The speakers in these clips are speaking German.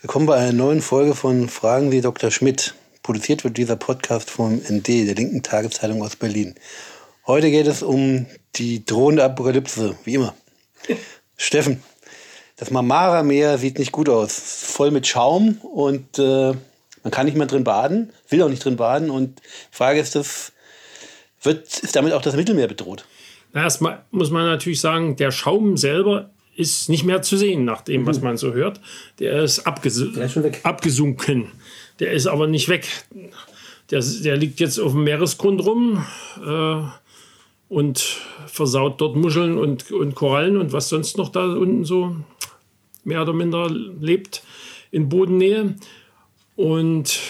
Willkommen bei einer neuen Folge von Fragen Sie Dr. Schmidt. Produziert wird dieser Podcast vom ND, der linken Tageszeitung aus Berlin. Heute geht es um die drohende Apokalypse, wie immer. Steffen, das Marmara-Meer sieht nicht gut aus. Voll mit Schaum und äh, man kann nicht mehr drin baden, will auch nicht drin baden. Und die Frage ist, das, wird, ist damit auch das Mittelmeer bedroht? Na, erstmal muss man natürlich sagen, der Schaum selber ist nicht mehr zu sehen, nach dem, was mhm. man so hört. Der ist, abges der ist abgesunken. Der ist aber nicht weg. Der, der liegt jetzt auf dem Meeresgrund rum äh, und versaut dort Muscheln und, und Korallen und was sonst noch da unten so mehr oder minder lebt in Bodennähe. Und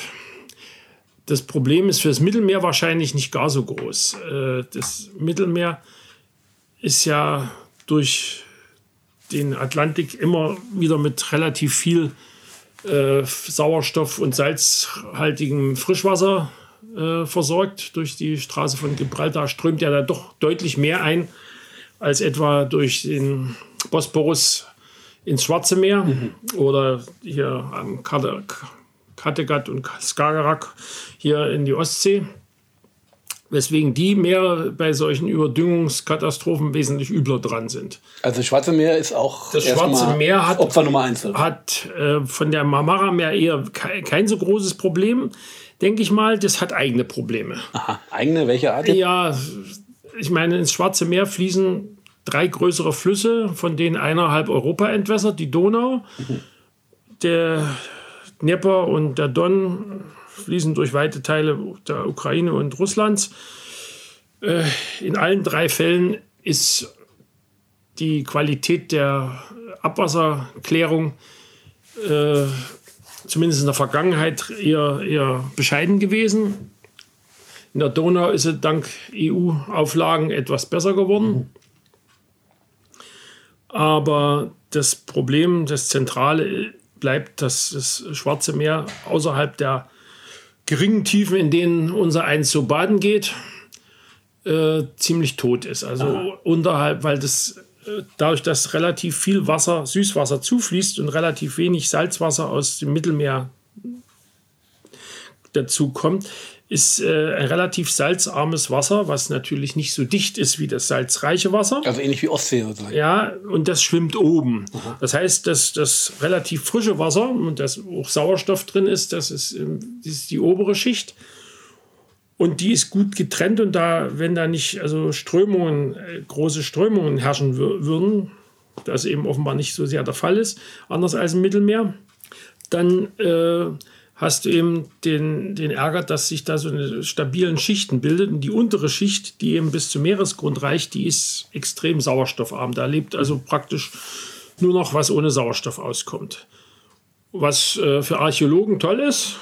das Problem ist für das Mittelmeer wahrscheinlich nicht gar so groß. Äh, das Mittelmeer ist ja durch den Atlantik immer wieder mit relativ viel äh, Sauerstoff- und salzhaltigem Frischwasser äh, versorgt. Durch die Straße von Gibraltar strömt ja da doch deutlich mehr ein als etwa durch den Bosporus ins Schwarze Meer mhm. oder hier am Kattegat und Skagerrak hier in die Ostsee weswegen die mehr bei solchen Überdüngungskatastrophen wesentlich übler dran sind. Also das Schwarze Meer ist auch das Schwarze Meer hat, Opfer Nummer eins. Hat äh, von der Marmara Meer eher kein, kein, so großes Problem, denke ich mal. Das hat eigene Probleme. Aha, eigene welche Art? Ja, ich meine ins Schwarze Meer fließen drei größere Flüsse, von denen einer halb Europa entwässert, die Donau, mhm. der Dnieper und der Don fließen durch weite Teile der Ukraine und Russlands. Äh, in allen drei Fällen ist die Qualität der Abwasserklärung äh, zumindest in der Vergangenheit eher, eher bescheiden gewesen. In der Donau ist es dank EU-Auflagen etwas besser geworden. Aber das Problem, das Zentrale bleibt, dass das Schwarze Meer außerhalb der geringen Tiefen, in denen unser Eins so baden geht, äh, ziemlich tot ist. Also Aha. unterhalb, weil das äh, dadurch, dass relativ viel Wasser, Süßwasser zufließt und relativ wenig Salzwasser aus dem Mittelmeer dazu kommt, ist äh, ein relativ salzarmes Wasser, was natürlich nicht so dicht ist wie das salzreiche Wasser. Also ähnlich wie Ostsee sozusagen. Ja, und das schwimmt oben. Aha. Das heißt, dass das relativ frische Wasser und das auch Sauerstoff drin ist, das ist, ähm, das ist die obere Schicht. Und die ist gut getrennt und da, wenn da nicht also Strömungen, äh, große Strömungen herrschen würden, das eben offenbar nicht so sehr der Fall ist, anders als im Mittelmeer, dann äh, hast du eben den, den Ärger, dass sich da so eine stabilen Schichten bildet. Und die untere Schicht, die eben bis zum Meeresgrund reicht, die ist extrem sauerstoffarm. Da lebt also praktisch nur noch was ohne Sauerstoff auskommt. Was äh, für Archäologen toll ist,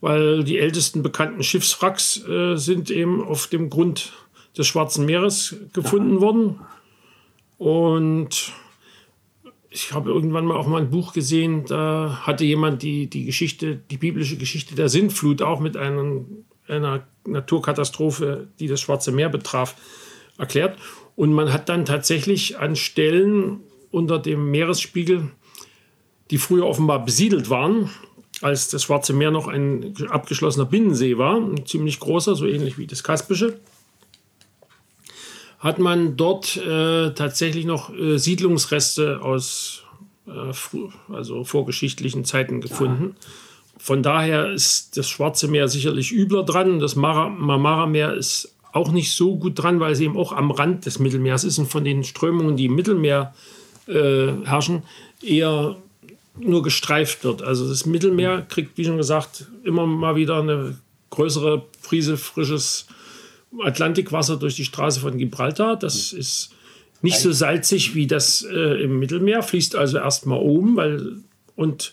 weil die ältesten bekannten Schiffswracks äh, sind eben auf dem Grund des Schwarzen Meeres gefunden worden. Und ich habe irgendwann mal auch mal ein Buch gesehen, da hatte jemand die, die Geschichte, die biblische Geschichte der Sintflut auch mit einem, einer Naturkatastrophe, die das Schwarze Meer betraf, erklärt. Und man hat dann tatsächlich an Stellen unter dem Meeresspiegel, die früher offenbar besiedelt waren, als das Schwarze Meer noch ein abgeschlossener Binnensee war, ein ziemlich großer, so ähnlich wie das Kaspische, hat man dort äh, tatsächlich noch äh, Siedlungsreste aus äh, also vorgeschichtlichen Zeiten gefunden. Ja. Von daher ist das Schwarze Meer sicherlich übler dran. Das Marmara-Meer ist auch nicht so gut dran, weil es eben auch am Rand des Mittelmeers ist und von den Strömungen, die im Mittelmeer äh, herrschen, eher nur gestreift wird. Also das Mittelmeer kriegt, wie schon gesagt, immer mal wieder eine größere Prise frisches Atlantikwasser durch die Straße von Gibraltar. Das ist nicht so salzig wie das äh, im Mittelmeer, fließt also erstmal oben weil, und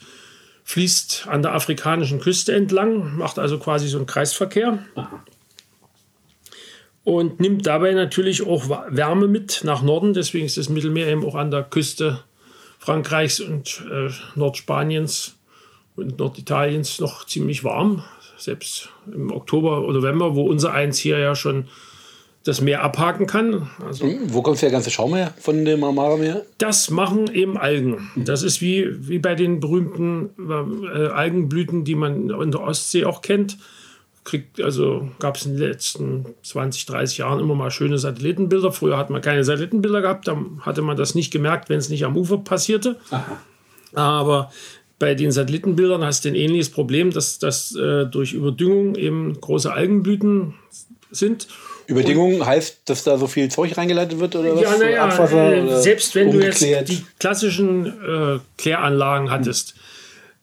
fließt an der afrikanischen Küste entlang, macht also quasi so einen Kreisverkehr. Und nimmt dabei natürlich auch Wärme mit nach Norden. Deswegen ist das Mittelmeer eben auch an der Küste Frankreichs und äh, Nordspaniens und Norditaliens noch ziemlich warm selbst im Oktober oder November, wo unser Eins hier ja schon das Meer abhaken kann. Also, Wo kommt der ganze Schaum her von dem Marmara-Meer? Das machen eben Algen. Das ist wie, wie bei den berühmten äh, Algenblüten, die man in der Ostsee auch kennt. Kriegt, also gab es in den letzten 20, 30 Jahren immer mal schöne Satellitenbilder. Früher hat man keine Satellitenbilder gehabt, da hatte man das nicht gemerkt, wenn es nicht am Ufer passierte. Aha. Aber bei den Satellitenbildern hast du ein ähnliches Problem, dass, dass äh, durch Überdüngung eben große Algenblüten sind. Überdüngung und, heißt, dass da so viel Zeug reingeleitet wird oder ja, was? Naja, Abwasser, äh, selbst wenn umgeklärt. du jetzt die klassischen äh, Kläranlagen hattest, hm.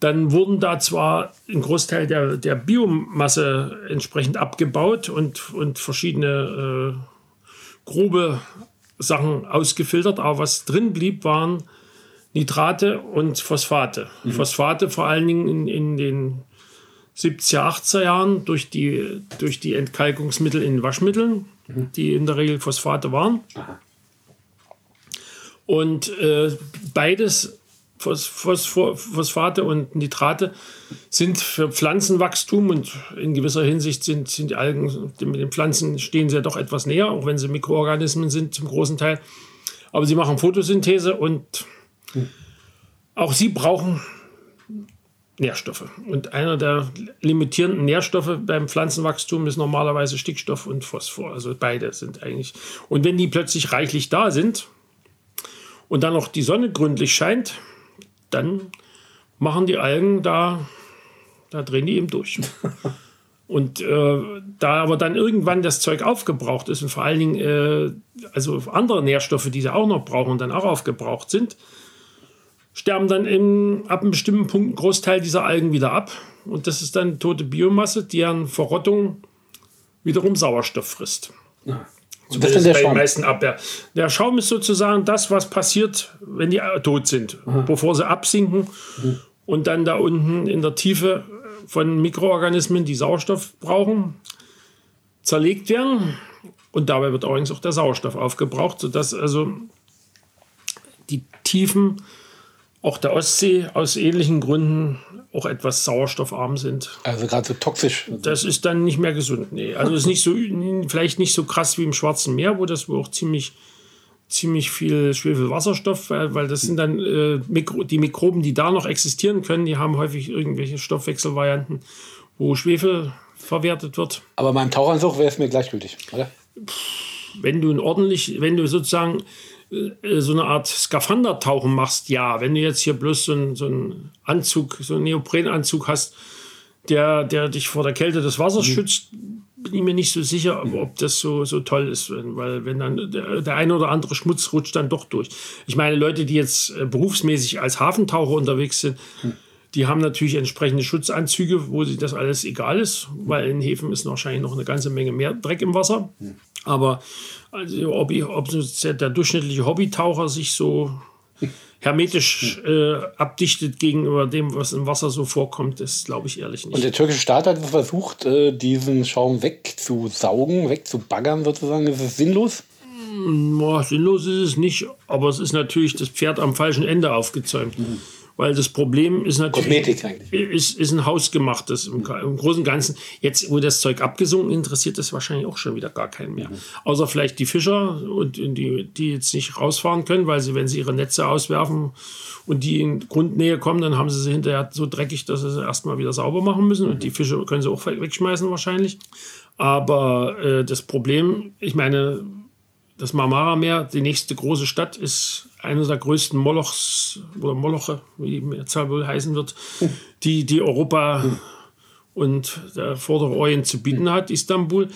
dann wurden da zwar ein Großteil der, der Biomasse entsprechend abgebaut und, und verschiedene äh, grobe Sachen ausgefiltert, aber was drin blieb, waren Nitrate und Phosphate. Mhm. Phosphate vor allen Dingen in, in den 70er, 80er Jahren durch die, durch die Entkalkungsmittel in Waschmitteln, mhm. die in der Regel Phosphate waren. Aha. Und äh, beides, Phosphate und Nitrate, sind für Pflanzenwachstum und in gewisser Hinsicht sind, sind die Algen mit den Pflanzen stehen sie ja doch etwas näher, auch wenn sie Mikroorganismen sind zum großen Teil. Aber sie machen Photosynthese und. Auch sie brauchen Nährstoffe. Und einer der limitierenden Nährstoffe beim Pflanzenwachstum ist normalerweise Stickstoff und Phosphor. Also beide sind eigentlich. Und wenn die plötzlich reichlich da sind und dann noch die Sonne gründlich scheint, dann machen die Algen da, da drehen die eben durch. Und äh, da aber dann irgendwann das Zeug aufgebraucht ist und vor allen Dingen äh, also andere Nährstoffe, die sie auch noch brauchen, dann auch aufgebraucht sind, sterben dann im, ab einem bestimmten Punkt ein Großteil dieser Algen wieder ab. Und das ist dann tote Biomasse, deren Verrottung wiederum Sauerstoff frisst. Ja. So das ist der Schaum. meisten Abwehr. Der Schaum ist sozusagen das, was passiert, wenn die tot sind, Aha. bevor sie absinken mhm. und dann da unten in der Tiefe von Mikroorganismen, die Sauerstoff brauchen, zerlegt werden. Und dabei wird übrigens auch der Sauerstoff aufgebraucht, sodass also die Tiefen auch der Ostsee aus ähnlichen Gründen auch etwas sauerstoffarm sind. Also gerade so toxisch. Das ist dann nicht mehr gesund. Nee. Also ist nicht so, vielleicht nicht so krass wie im Schwarzen Meer, wo das wohl auch ziemlich, ziemlich viel Schwefelwasserstoff, weil, weil das sind dann äh, Mikro, die Mikroben, die da noch existieren können, die haben häufig irgendwelche Stoffwechselvarianten, wo Schwefel verwertet wird. Aber beim Tauchanzug wäre es mir gleichgültig, oder? Wenn du ordentlich, wenn du sozusagen so eine Art Skafandertauchen machst, ja. Wenn du jetzt hier bloß so einen, so einen Anzug, so einen Neoprenanzug hast, der, der dich vor der Kälte des Wassers mhm. schützt, bin ich mir nicht so sicher, ob das so, so toll ist, weil wenn dann der, der eine oder andere Schmutz rutscht dann doch durch. Ich meine, Leute, die jetzt äh, berufsmäßig als Hafentaucher unterwegs sind, mhm. die haben natürlich entsprechende Schutzanzüge, wo sich das alles egal ist, weil in Häfen ist wahrscheinlich noch eine ganze Menge mehr Dreck im Wasser. Aber also ob, ich, ob der durchschnittliche Hobbytaucher sich so hermetisch äh, abdichtet gegenüber dem, was im Wasser so vorkommt, das glaube ich ehrlich nicht. Und der türkische Staat hat versucht, äh, diesen Schaum wegzusaugen, wegzubaggern sozusagen. Ist es sinnlos? Boah, hm, sinnlos ist es nicht, aber es ist natürlich das Pferd am falschen Ende aufgezäumt. Mhm. Weil das Problem ist natürlich. Ist, ist ein hausgemachtes im, im Großen und Ganzen. Jetzt, wo das Zeug abgesunken interessiert das wahrscheinlich auch schon wieder gar keinen mehr. Mhm. Außer vielleicht die Fischer und die, die jetzt nicht rausfahren können, weil sie, wenn sie ihre Netze auswerfen und die in Grundnähe kommen, dann haben sie sie hinterher so dreckig, dass sie sie erstmal wieder sauber machen müssen. Mhm. Und die Fische können sie auch wegschmeißen wahrscheinlich. Aber äh, das Problem, ich meine, das Marmara-Meer, die nächste große Stadt, ist einer der größten Molochs oder Moloche, wie die Mehrzahl wohl heißen wird, die, die Europa und der Vordere Orient zu bieten hat, Istanbul.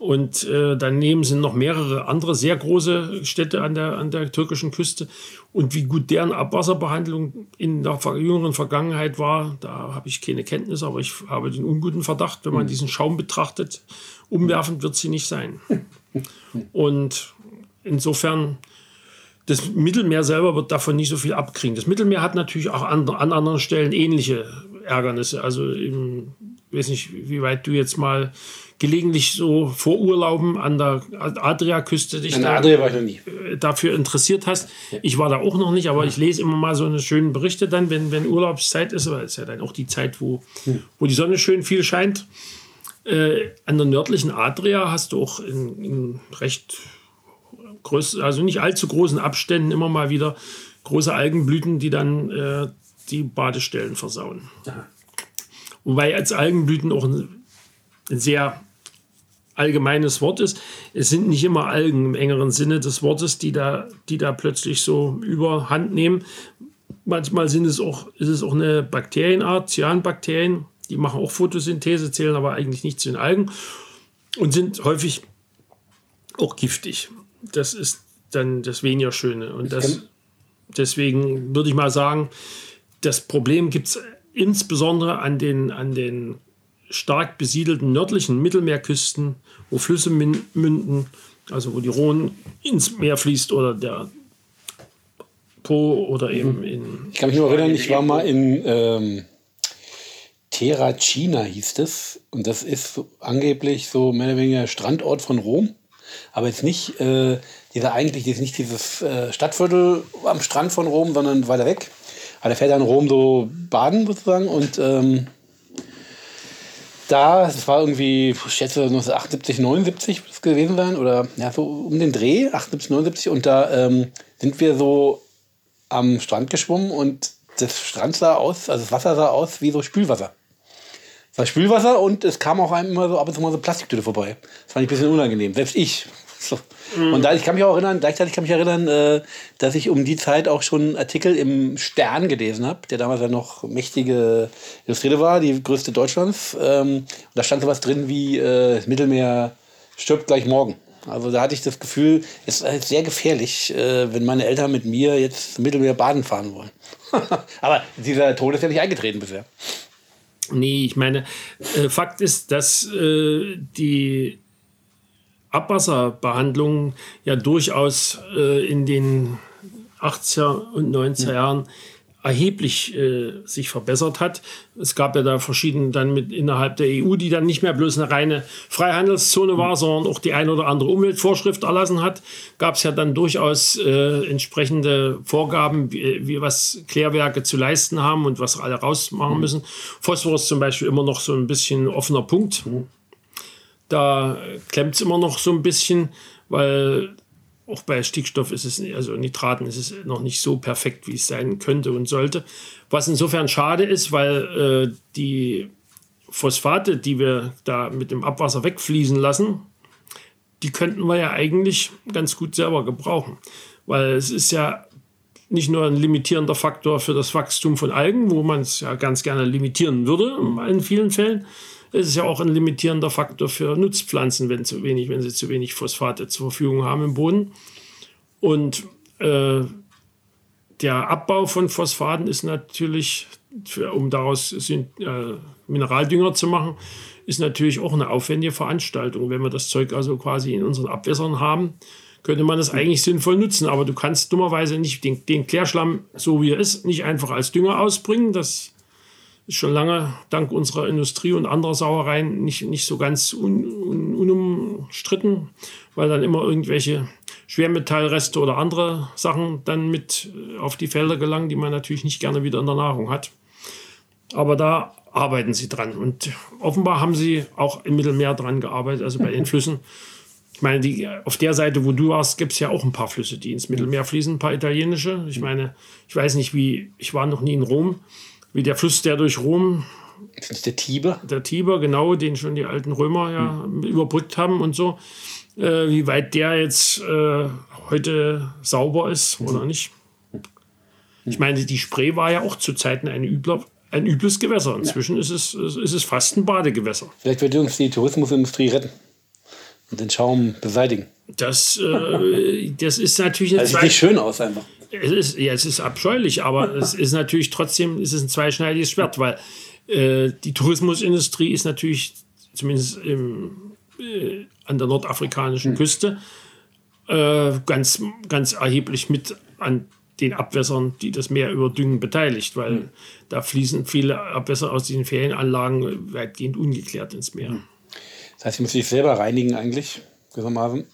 Und äh, daneben sind noch mehrere andere sehr große Städte an der, an der türkischen Küste. Und wie gut deren Abwasserbehandlung in der jüngeren Vergangenheit war, da habe ich keine Kenntnis, aber ich habe den unguten Verdacht, wenn man diesen Schaum betrachtet, umwerfend wird sie nicht sein. Und insofern, das Mittelmeer selber wird davon nicht so viel abkriegen. Das Mittelmeer hat natürlich auch an, an anderen Stellen ähnliche Ärgernisse. Also ich weiß nicht, wie weit du jetzt mal gelegentlich so vor Urlauben an der Adriaküste dich da, Adria äh, dafür interessiert hast. Ich war da auch noch nicht, aber ich lese immer mal so eine schönen Berichte dann, wenn, wenn Urlaubszeit ist, weil es ja dann auch die Zeit, wo, hm. wo die Sonne schön viel scheint. Äh, an der nördlichen Adria hast du auch in, in recht groß, also nicht allzu großen Abständen immer mal wieder große Algenblüten, die dann äh, die Badestellen versauen. Ja. Wobei als Algenblüten auch ein, ein sehr allgemeines Wort ist. Es sind nicht immer Algen im engeren Sinne des Wortes, die da, die da plötzlich so überhand nehmen. Manchmal sind es auch, ist es auch eine Bakterienart, Cyanbakterien, die machen auch Photosynthese, zählen aber eigentlich nicht zu den Algen und sind häufig auch giftig. Das ist dann das weniger Schöne. Und das, deswegen würde ich mal sagen, das Problem gibt es insbesondere an den, an den stark besiedelten nördlichen Mittelmeerküsten, wo Flüsse münden, also wo die Rhone ins Meer fließt oder der Po oder eben mhm. in. Ich kann mich nur erinnern, ich war mal in ähm, Terracina, hieß das. Und das ist so, angeblich so mehr oder weniger Strandort von Rom. Aber jetzt nicht äh, dieser eigentlich, jetzt nicht dieses äh, Stadtviertel am Strand von Rom, sondern weiter weg. Aber da fährt dann Rom so baden sozusagen und ähm, da, es war irgendwie, ich schätze 1978, 79 wird es gewesen sein, oder ja, so um den Dreh, 78, 79. Und da ähm, sind wir so am Strand geschwommen und das Strand sah aus, also das Wasser sah aus wie so Spülwasser. Es war Spülwasser und es kam auch einem immer so ab und zu mal so Plastiktüte vorbei. Das fand ich ein bisschen unangenehm. Selbst ich. So. Mhm. Und da, ich kann mich auch erinnern, gleichzeitig kann ich mich erinnern, äh, dass ich um die Zeit auch schon Artikel im Stern gelesen habe, der damals ja noch mächtige Illustrierte war, die größte Deutschlands. Ähm, und da stand sowas drin wie äh, das Mittelmeer stirbt gleich morgen. Also da hatte ich das Gefühl, es ist sehr gefährlich, äh, wenn meine Eltern mit mir jetzt Mittelmeer baden fahren wollen. Aber dieser Tod ist ja nicht eingetreten bisher. Nee, ich meine, äh, Fakt ist, dass äh, die Abwasserbehandlung ja durchaus äh, in den 80er und 90er ja. Jahren erheblich äh, sich verbessert hat. Es gab ja da verschiedene dann mit innerhalb der EU, die dann nicht mehr bloß eine reine Freihandelszone war, sondern auch die eine oder andere Umweltvorschrift erlassen hat. Gab es ja dann durchaus äh, entsprechende Vorgaben, wie, wie, was Klärwerke zu leisten haben und was alle rausmachen mhm. müssen. Phosphor ist zum Beispiel immer noch so ein bisschen offener Punkt. Mhm. Da klemmt es immer noch so ein bisschen, weil auch bei Stickstoff ist es, also Nitraten ist es noch nicht so perfekt, wie es sein könnte und sollte. Was insofern schade ist, weil äh, die Phosphate, die wir da mit dem Abwasser wegfließen lassen, die könnten wir ja eigentlich ganz gut selber gebrauchen. Weil es ist ja nicht nur ein limitierender Faktor für das Wachstum von Algen, wo man es ja ganz gerne limitieren würde in vielen Fällen, es ist ja auch ein limitierender Faktor für Nutzpflanzen, wenn, zu wenig, wenn sie zu wenig Phosphate zur Verfügung haben im Boden. Und äh, der Abbau von Phosphaten ist natürlich, für, um daraus äh, Mineraldünger zu machen, ist natürlich auch eine aufwendige Veranstaltung. Wenn wir das Zeug also quasi in unseren Abwässern haben, könnte man das eigentlich sinnvoll nutzen. Aber du kannst dummerweise nicht den, den Klärschlamm, so wie er ist, nicht einfach als Dünger ausbringen. Das ist schon lange dank unserer Industrie und anderer Sauereien nicht, nicht so ganz un, un, unumstritten, weil dann immer irgendwelche Schwermetallreste oder andere Sachen dann mit äh, auf die Felder gelangen, die man natürlich nicht gerne wieder in der Nahrung hat. Aber da arbeiten sie dran. Und offenbar haben sie auch im Mittelmeer dran gearbeitet, also bei den Flüssen. Ich meine, die, auf der Seite, wo du warst, gibt es ja auch ein paar Flüsse, die ins Mittelmeer fließen, ein paar italienische. Ich meine, ich weiß nicht, wie, ich war noch nie in Rom, wie der Fluss, der durch Rom. Der Tiber? Der Tiber, genau, den schon die alten Römer ja hm. überbrückt haben und so. Äh, wie weit der jetzt äh, heute sauber ist hm. oder nicht. Ich meine, die Spree war ja auch zu Zeiten ein, übler, ein übles Gewässer. Inzwischen ja. ist, es, ist es fast ein Badegewässer. Vielleicht wird uns die Tourismusindustrie retten und den Schaum beseitigen. Das, äh, das ist natürlich. Das sieht nicht schön aus einfach es ist, ja, es ist abscheulich, aber es ist natürlich trotzdem es ist ein zweischneidiges Schwert, weil äh, die Tourismusindustrie ist natürlich zumindest im, äh, an der nordafrikanischen hm. Küste äh, ganz, ganz erheblich mit an den Abwässern, die das Meer überdüngen, beteiligt, weil mhm. da fließen viele Abwässer aus diesen Ferienanlagen weitgehend ungeklärt ins Meer. Hm. Das heißt, ich muss sich selber reinigen eigentlich, gewissermaßen.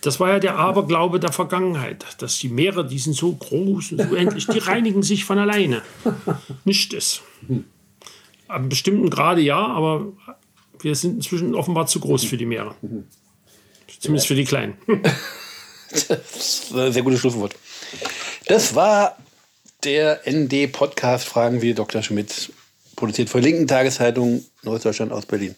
Das war ja der Aberglaube der Vergangenheit, dass die Meere, die sind so groß und so endlich, die reinigen sich von alleine. Nicht es. Am bestimmten Grade ja, aber wir sind inzwischen offenbar zu groß für die Meere. Zumindest für die Kleinen. Das war ein sehr gutes Schlusswort. Das war der ND-Podcast Fragen wie Dr. Schmidt, produziert von Linken Tageszeitung Neues Deutschland aus Berlin.